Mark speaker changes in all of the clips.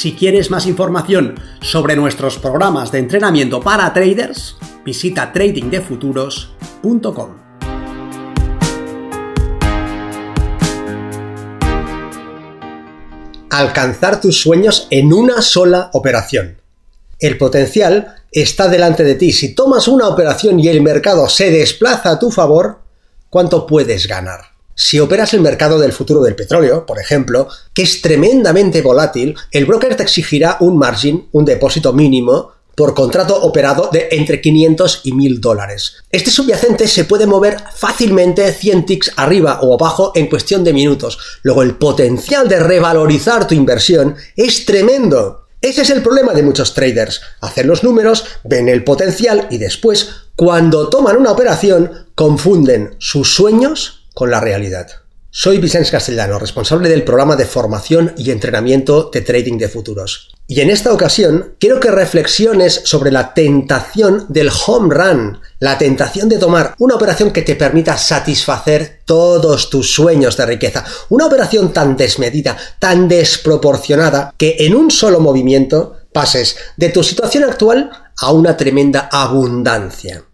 Speaker 1: Si quieres más información sobre nuestros programas de entrenamiento para traders, visita tradingdefuturos.com. Alcanzar tus sueños en una sola operación. El potencial está delante de ti. Si tomas una operación y el mercado se desplaza a tu favor, ¿cuánto puedes ganar? Si operas el mercado del futuro del petróleo, por ejemplo, que es tremendamente volátil, el broker te exigirá un margin, un depósito mínimo, por contrato operado de entre 500 y 1000 dólares. Este subyacente se puede mover fácilmente 100 ticks arriba o abajo en cuestión de minutos. Luego el potencial de revalorizar tu inversión es tremendo. Ese es el problema de muchos traders. Hacen los números, ven el potencial y después, cuando toman una operación, confunden sus sueños con la realidad. Soy Vicente Castellano, responsable del programa de formación y entrenamiento de trading de futuros. Y en esta ocasión quiero que reflexiones sobre la tentación del home run, la tentación de tomar una operación que te permita satisfacer todos tus sueños de riqueza, una operación tan desmedida, tan desproporcionada, que en un solo movimiento pases de tu situación actual a una tremenda abundancia.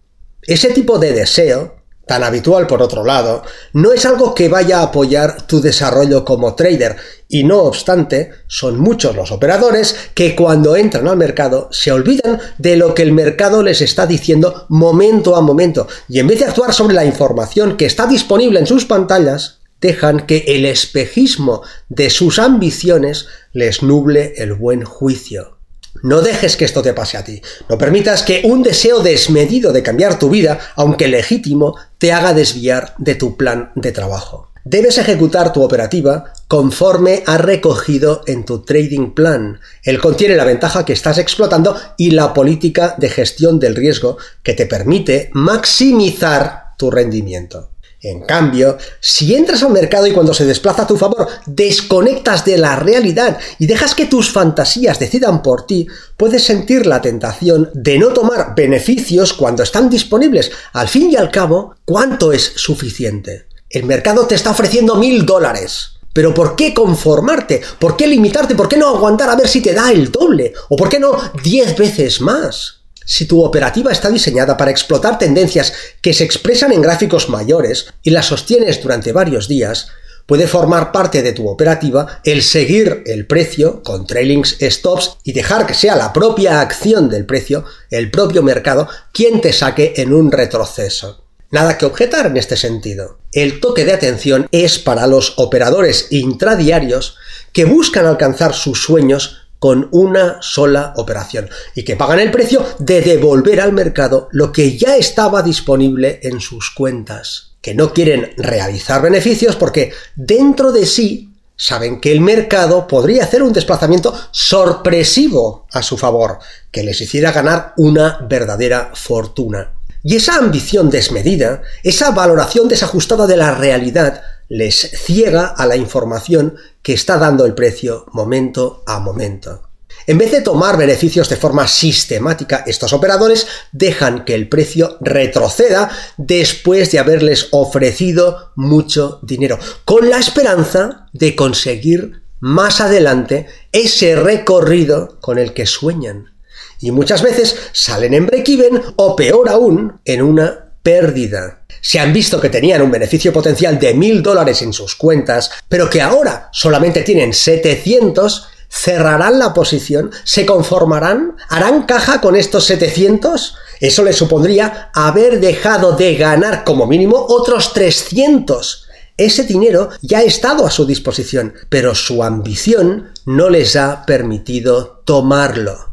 Speaker 1: Ese tipo de deseo tan habitual por otro lado, no es algo que vaya a apoyar tu desarrollo como trader y no obstante, son muchos los operadores que cuando entran al mercado se olvidan de lo que el mercado les está diciendo momento a momento y en vez de actuar sobre la información que está disponible en sus pantallas, dejan que el espejismo de sus ambiciones les nuble el buen juicio. No dejes que esto te pase a ti. No permitas que un deseo desmedido de cambiar tu vida, aunque legítimo, te haga desviar de tu plan de trabajo. Debes ejecutar tu operativa conforme ha recogido en tu trading plan. Él contiene la ventaja que estás explotando y la política de gestión del riesgo que te permite maximizar tu rendimiento. En cambio, si entras al mercado y cuando se desplaza a tu favor desconectas de la realidad y dejas que tus fantasías decidan por ti, puedes sentir la tentación de no tomar beneficios cuando están disponibles. Al fin y al cabo, ¿cuánto es suficiente? El mercado te está ofreciendo mil dólares. Pero ¿por qué conformarte? ¿Por qué limitarte? ¿Por qué no aguantar a ver si te da el doble? ¿O por qué no diez veces más? Si tu operativa está diseñada para explotar tendencias que se expresan en gráficos mayores y las sostienes durante varios días, puede formar parte de tu operativa el seguir el precio con trailings stops y dejar que sea la propia acción del precio, el propio mercado, quien te saque en un retroceso. Nada que objetar en este sentido. El toque de atención es para los operadores intradiarios que buscan alcanzar sus sueños con una sola operación y que pagan el precio de devolver al mercado lo que ya estaba disponible en sus cuentas, que no quieren realizar beneficios porque dentro de sí saben que el mercado podría hacer un desplazamiento sorpresivo a su favor, que les hiciera ganar una verdadera fortuna. Y esa ambición desmedida, esa valoración desajustada de la realidad, les ciega a la información que está dando el precio momento a momento. En vez de tomar beneficios de forma sistemática, estos operadores dejan que el precio retroceda después de haberles ofrecido mucho dinero, con la esperanza de conseguir más adelante ese recorrido con el que sueñan. Y muchas veces salen en break-even o peor aún, en una pérdida. Se han visto que tenían un beneficio potencial de mil dólares en sus cuentas, pero que ahora solamente tienen 700, cerrarán la posición, se conformarán, harán caja con estos 700. Eso les supondría haber dejado de ganar como mínimo otros 300. Ese dinero ya ha estado a su disposición, pero su ambición no les ha permitido tomarlo.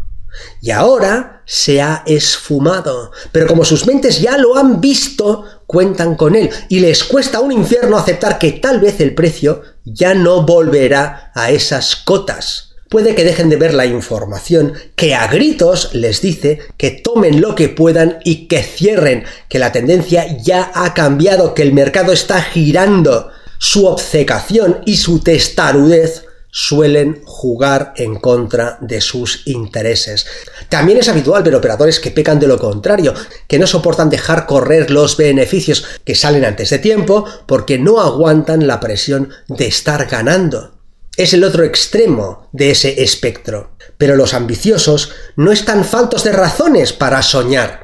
Speaker 1: Y ahora se ha esfumado. Pero como sus mentes ya lo han visto, cuentan con él y les cuesta un infierno aceptar que tal vez el precio ya no volverá a esas cotas. puede que dejen de ver la información que a gritos les dice que tomen lo que puedan y que cierren, que la tendencia ya ha cambiado, que el mercado está girando. Su obcecación y su testarudez suelen jugar en contra de sus intereses. También es habitual ver operadores que pecan de lo contrario, que no soportan dejar correr los beneficios que salen antes de tiempo porque no aguantan la presión de estar ganando. Es el otro extremo de ese espectro. Pero los ambiciosos no están faltos de razones para soñar.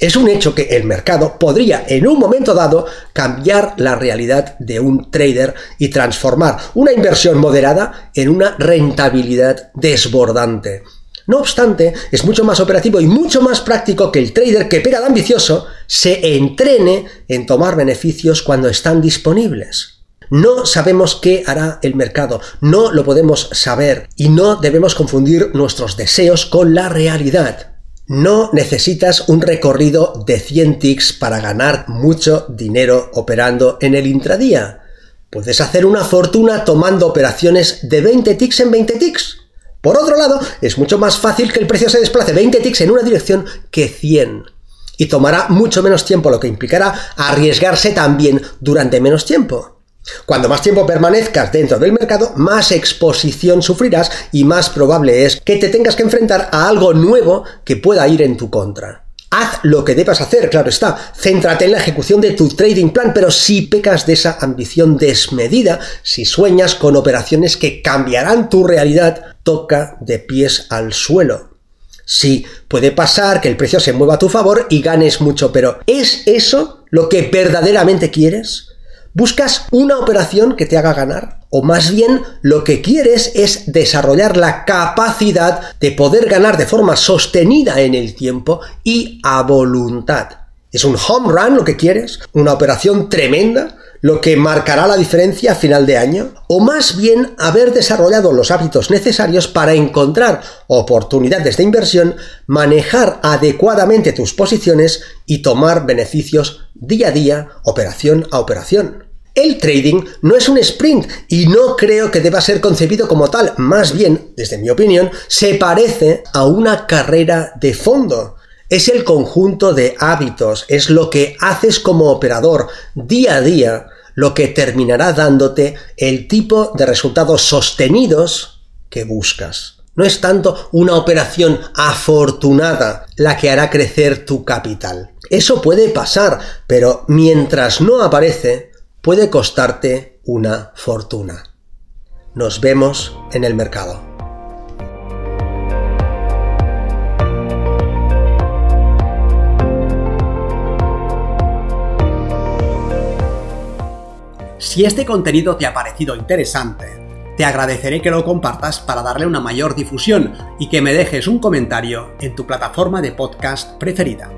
Speaker 1: Es un hecho que el mercado podría en un momento dado cambiar la realidad de un trader y transformar una inversión moderada en una rentabilidad desbordante. No obstante, es mucho más operativo y mucho más práctico que el trader que pega de ambicioso se entrene en tomar beneficios cuando están disponibles. No sabemos qué hará el mercado, no lo podemos saber y no debemos confundir nuestros deseos con la realidad. No necesitas un recorrido de 100 ticks para ganar mucho dinero operando en el intradía. Puedes hacer una fortuna tomando operaciones de 20 ticks en 20 ticks. Por otro lado, es mucho más fácil que el precio se desplace 20 ticks en una dirección que 100. Y tomará mucho menos tiempo, lo que implicará arriesgarse también durante menos tiempo. Cuando más tiempo permanezcas dentro del mercado, más exposición sufrirás y más probable es que te tengas que enfrentar a algo nuevo que pueda ir en tu contra. Haz lo que debas hacer, claro está. Céntrate en la ejecución de tu trading plan, pero si pecas de esa ambición desmedida, si sueñas con operaciones que cambiarán tu realidad, toca de pies al suelo. Sí, puede pasar que el precio se mueva a tu favor y ganes mucho, pero ¿es eso lo que verdaderamente quieres? ¿Buscas una operación que te haga ganar? O más bien lo que quieres es desarrollar la capacidad de poder ganar de forma sostenida en el tiempo y a voluntad. ¿Es un home run lo que quieres? ¿Una operación tremenda? ¿Lo que marcará la diferencia a final de año? ¿O más bien haber desarrollado los hábitos necesarios para encontrar oportunidades de inversión, manejar adecuadamente tus posiciones y tomar beneficios día a día, operación a operación? El trading no es un sprint y no creo que deba ser concebido como tal, más bien, desde mi opinión, se parece a una carrera de fondo. Es el conjunto de hábitos, es lo que haces como operador día a día, lo que terminará dándote el tipo de resultados sostenidos que buscas. No es tanto una operación afortunada la que hará crecer tu capital. Eso puede pasar, pero mientras no aparece, puede costarte una fortuna. Nos vemos en el mercado.
Speaker 2: Si este contenido te ha parecido interesante, te agradeceré que lo compartas para darle una mayor difusión y que me dejes un comentario en tu plataforma de podcast preferida.